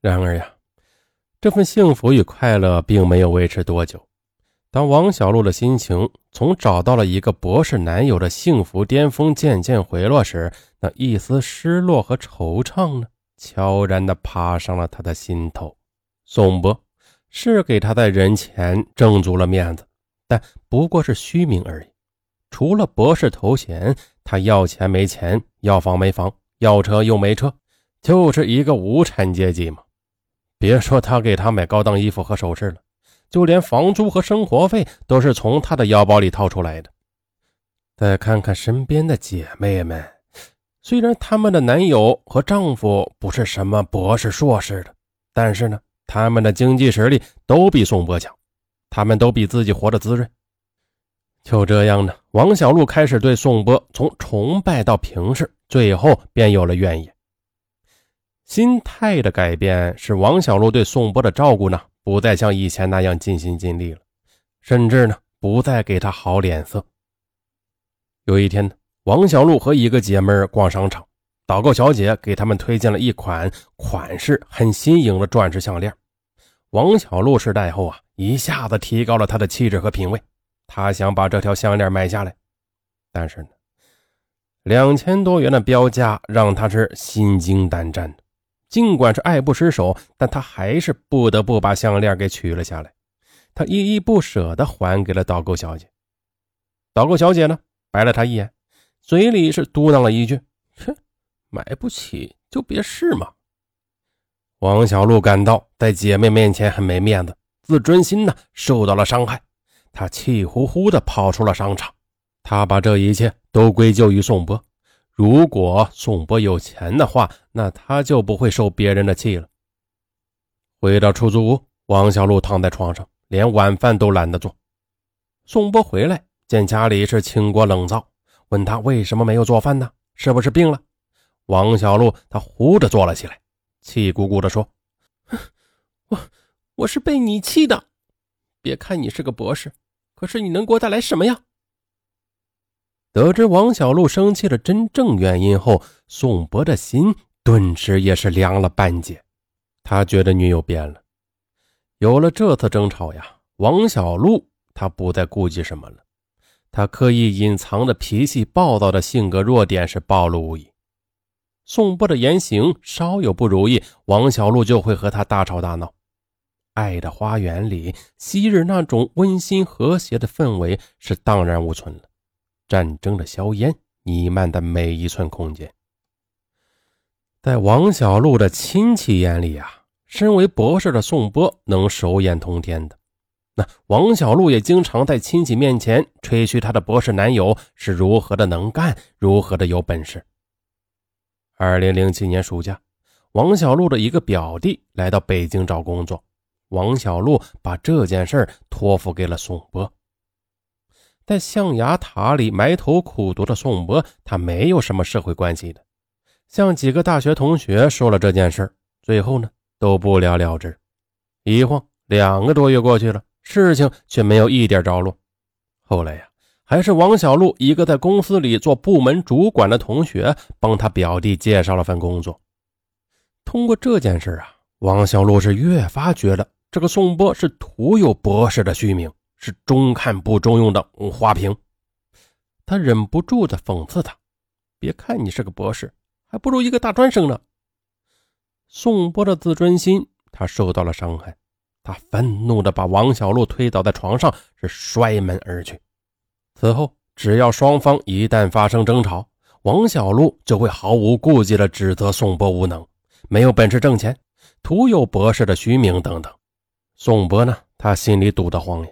然而呀，这份幸福与快乐并没有维持多久。当王小璐的心情从找到了一个博士男友的幸福巅峰渐渐回落时，那一丝失落和惆怅呢，悄然地爬上了他的心头。宋博是给他在人前挣足了面子，但不过是虚名而已。除了博士头衔，他要钱没钱，要房没房，要车又没车，就是一个无产阶级嘛。别说他给他买高档衣服和首饰了，就连房租和生活费都是从他的腰包里掏出来的。再看看身边的姐妹们，虽然她们的男友和丈夫不是什么博士、硕士的，但是呢，他们的经济实力都比宋波强，他们都比自己活得滋润。就这样呢，王小璐开始对宋波从崇拜到平视，最后便有了怨言。心态的改变使王小璐对宋波的照顾呢，不再像以前那样尽心尽力了，甚至呢，不再给他好脸色。有一天呢，王小璐和一个姐妹逛商场，导购小姐给他们推荐了一款款式很新颖的钻石项链。王小璐试戴后啊，一下子提高了她的气质和品味。她想把这条项链买下来，但是呢，两千多元的标价让她是心惊胆战的。尽管是爱不释手，但他还是不得不把项链给取了下来。他依依不舍地还给了导购小姐。导购小姐呢，白了他一眼，嘴里是嘟囔了一句：“哼，买不起就别试嘛。”王小璐感到在姐妹面前很没面子，自尊心呢受到了伤害。她气呼呼地跑出了商场，她把这一切都归咎于宋波。如果宋波有钱的话，那他就不会受别人的气了。回到出租屋，王小璐躺在床上，连晚饭都懒得做。宋波回来，见家里是清锅冷灶，问他为什么没有做饭呢？是不是病了？王小璐他呼着坐了起来，气鼓鼓地说：“我我是被你气的。”别看你是个博士，可是你能给我带来什么呀？得知王小璐生气的真正原因后，宋博的心顿时也是凉了半截。他觉得女友变了。有了这次争吵呀，王小璐他不再顾忌什么了。他刻意隐藏的脾气暴躁的性格弱点是暴露无遗。宋波的言行稍有不如意，王小璐就会和他大吵大闹。爱的花园里，昔日那种温馨和谐的氛围是荡然无存了。战争的硝烟弥漫的每一寸空间，在王小璐的亲戚眼里啊，身为博士的宋波能手眼通天的。那王小璐也经常在亲戚面前吹嘘她的博士男友是如何的能干，如何的有本事。二零零七年暑假，王小璐的一个表弟来到北京找工作。王小璐把这件事托付给了宋波。在象牙塔里埋头苦读的宋波，他没有什么社会关系的，向几个大学同学说了这件事最后呢都不了了之。一晃两个多月过去了，事情却没有一点着落。后来呀，还是王小璐一个在公司里做部门主管的同学帮他表弟介绍了份工作。通过这件事啊，王小璐是越发觉得。这个宋波是徒有博士的虚名，是中看不中用的花瓶。他忍不住的讽刺他：“别看你是个博士，还不如一个大专生呢。”宋波的自尊心他受到了伤害，他愤怒的把王小璐推倒在床上，是摔门而去。此后，只要双方一旦发生争吵，王小璐就会毫无顾忌的指责宋波无能，没有本事挣钱，徒有博士的虚名等等。宋波呢？他心里堵得慌呀。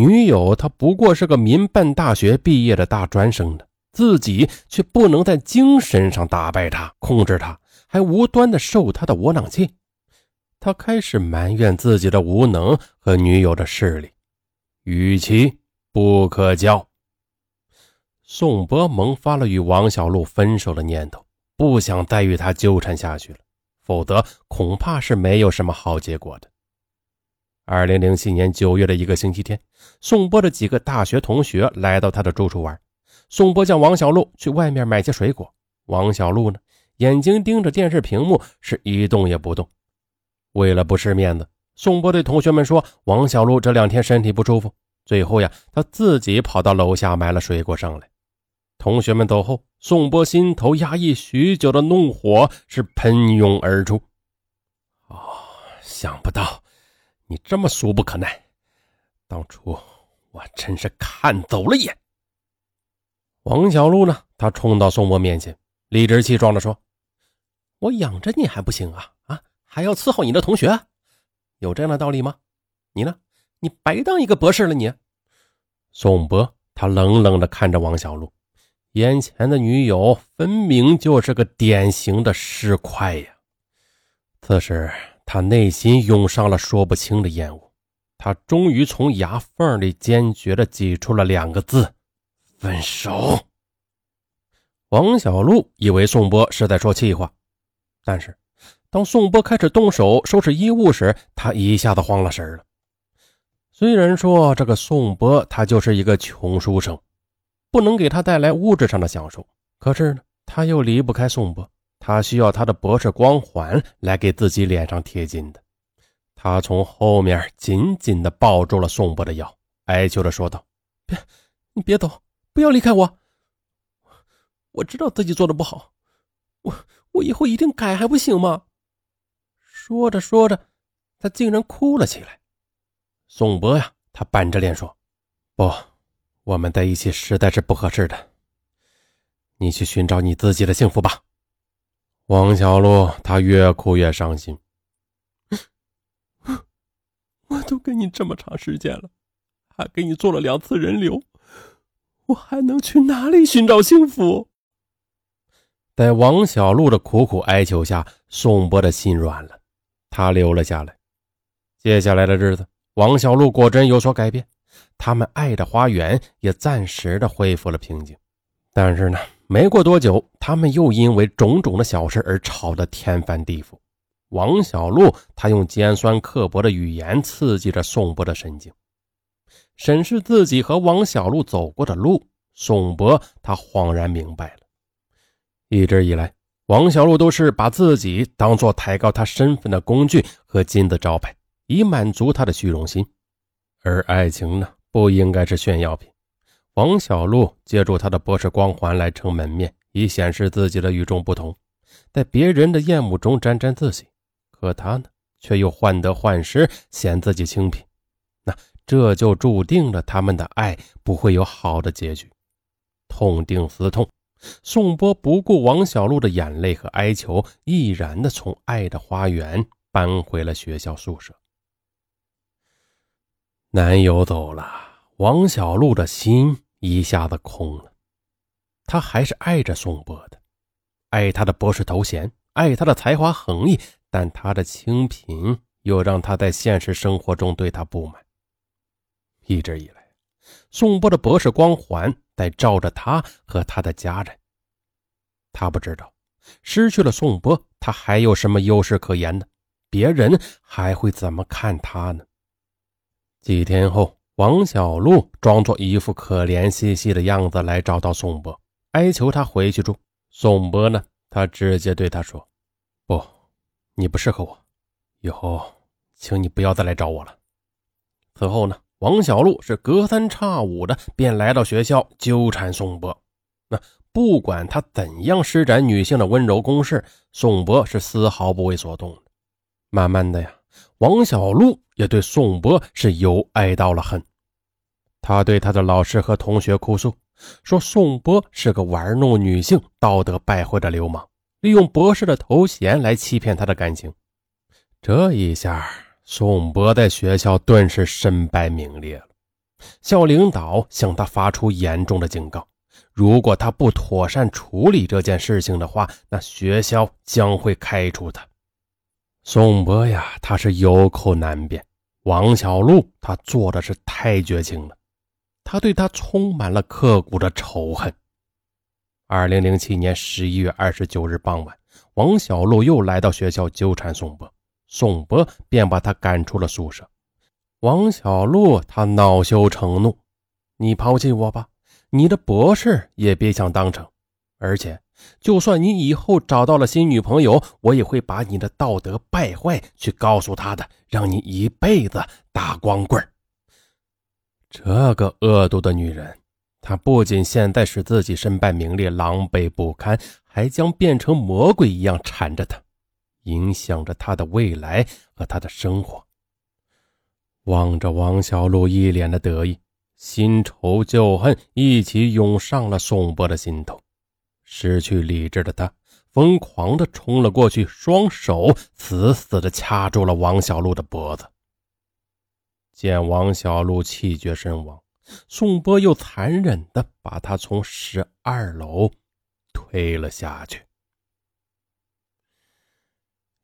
女友她不过是个民办大学毕业的大专生的，自己却不能在精神上打败他、控制他，还无端的受他的窝囊气。他开始埋怨自己的无能和女友的势力。与其不可交。宋波萌发了与王小璐分手的念头，不想再与他纠缠下去了，否则恐怕是没有什么好结果的。二零零七年九月的一个星期天，宋波的几个大学同学来到他的住处玩。宋波叫王小璐去外面买些水果。王小璐呢，眼睛盯着电视屏幕，是一动也不动。为了不失面子，宋波对同学们说：“王小璐这两天身体不舒服。”最后呀，他自己跑到楼下买了水果上来。同学们走后，宋波心头压抑许久的怒火是喷涌而出。哦，想不到你这么俗不可耐，当初我真是看走了眼。王小璐呢？他冲到宋博面前，理直气壮地说：“我养着你还不行啊？啊，还要伺候你的同学，有这样的道理吗？你呢？”你白当一个博士了！你，宋博，他冷冷地看着王小璐，眼前的女友分明就是个典型的尸块呀。此时，他内心涌上了说不清的厌恶，他终于从牙缝里坚决地挤出了两个字：分手。王小璐以为宋波是在说气话，但是当宋波开始动手收拾衣物时，他一下子慌了神了。虽然说这个宋波他就是一个穷书生，不能给他带来物质上的享受，可是呢，他又离不开宋波，他需要他的博士光环来给自己脸上贴金的。他从后面紧紧地抱住了宋波的腰，哀求着说道：“别，你别走，不要离开我。我知道自己做的不好，我我以后一定改，还不行吗？”说着说着，他竟然哭了起来。宋波呀，他板着脸说：“不，我们在一起实在是不合适的。你去寻找你自己的幸福吧。”王小璐，她越哭越伤心。我都跟你这么长时间了，还给你做了两次人流，我还能去哪里寻找幸福？在王小璐的苦苦哀求下，宋波的心软了，他留了下来。接下来的日子。王小璐果真有所改变，他们爱的花园也暂时的恢复了平静。但是呢，没过多久，他们又因为种种的小事而吵得天翻地覆。王小璐他用尖酸刻薄的语言刺激着宋博的神经。审视自己和王小璐走过的路，宋博他恍然明白了。一直以来，王小璐都是把自己当做抬高他身份的工具和金字招牌。以满足他的虚荣心，而爱情呢，不应该是炫耀品。王小璐借助他的博士光环来撑门面，以显示自己的与众不同，在别人的厌恶中沾沾自喜。可他呢，却又患得患失，嫌自己清贫。那这就注定了他们的爱不会有好的结局。痛定思痛，宋波不顾王小璐的眼泪和哀求，毅然的从爱的花园搬回了学校宿舍。男友走了，王小璐的心一下子空了。他还是爱着宋波的，爱他的博士头衔，爱他的才华横溢，但他的清贫又让他在现实生活中对他不满。一直以来，宋波的博士光环在照着他和他的家人。他不知道，失去了宋波，他还有什么优势可言呢？别人还会怎么看他呢？几天后，王小璐装作一副可怜兮兮的样子来找到宋波，哀求他回去住。宋波呢，他直接对他说：“不，你不适合我，以后请你不要再来找我了。”此后呢，王小璐是隔三差五的便来到学校纠缠宋波。那不管他怎样施展女性的温柔攻势，宋波是丝毫不为所动的。慢慢的呀。王小璐也对宋波是由爱到了恨，他对他的老师和同学哭诉，说宋波是个玩弄女性、道德败坏的流氓，利用博士的头衔来欺骗他的感情。这一下，宋波在学校顿时身败名裂了。校领导向他发出严重的警告：如果他不妥善处理这件事情的话，那学校将会开除他。宋波呀，他是有口难辩。王小璐，他做的是太绝情了，他对他充满了刻骨的仇恨。二零零七年十一月二十九日傍晚，王小璐又来到学校纠缠宋波，宋波便把他赶出了宿舍。王小璐他恼羞成怒：“你抛弃我吧，你的博士也别想当成，而且就算你以后找到了新女朋友，我也会把你的道德败坏去告诉她的，让你一辈子打光棍。这个恶毒的女人，她不仅现在使自己身败名裂、狼狈不堪，还将变成魔鬼一样缠着她，影响着她的未来和她的生活。望着王小璐一脸的得意，新仇旧恨一起涌上了宋波的心头。失去理智的他疯狂地冲了过去，双手死死地掐住了王小璐的脖子。见王小璐气绝身亡，宋波又残忍地把她从十二楼推了下去。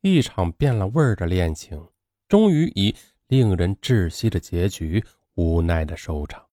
一场变了味儿的恋情，终于以令人窒息的结局无奈的收场。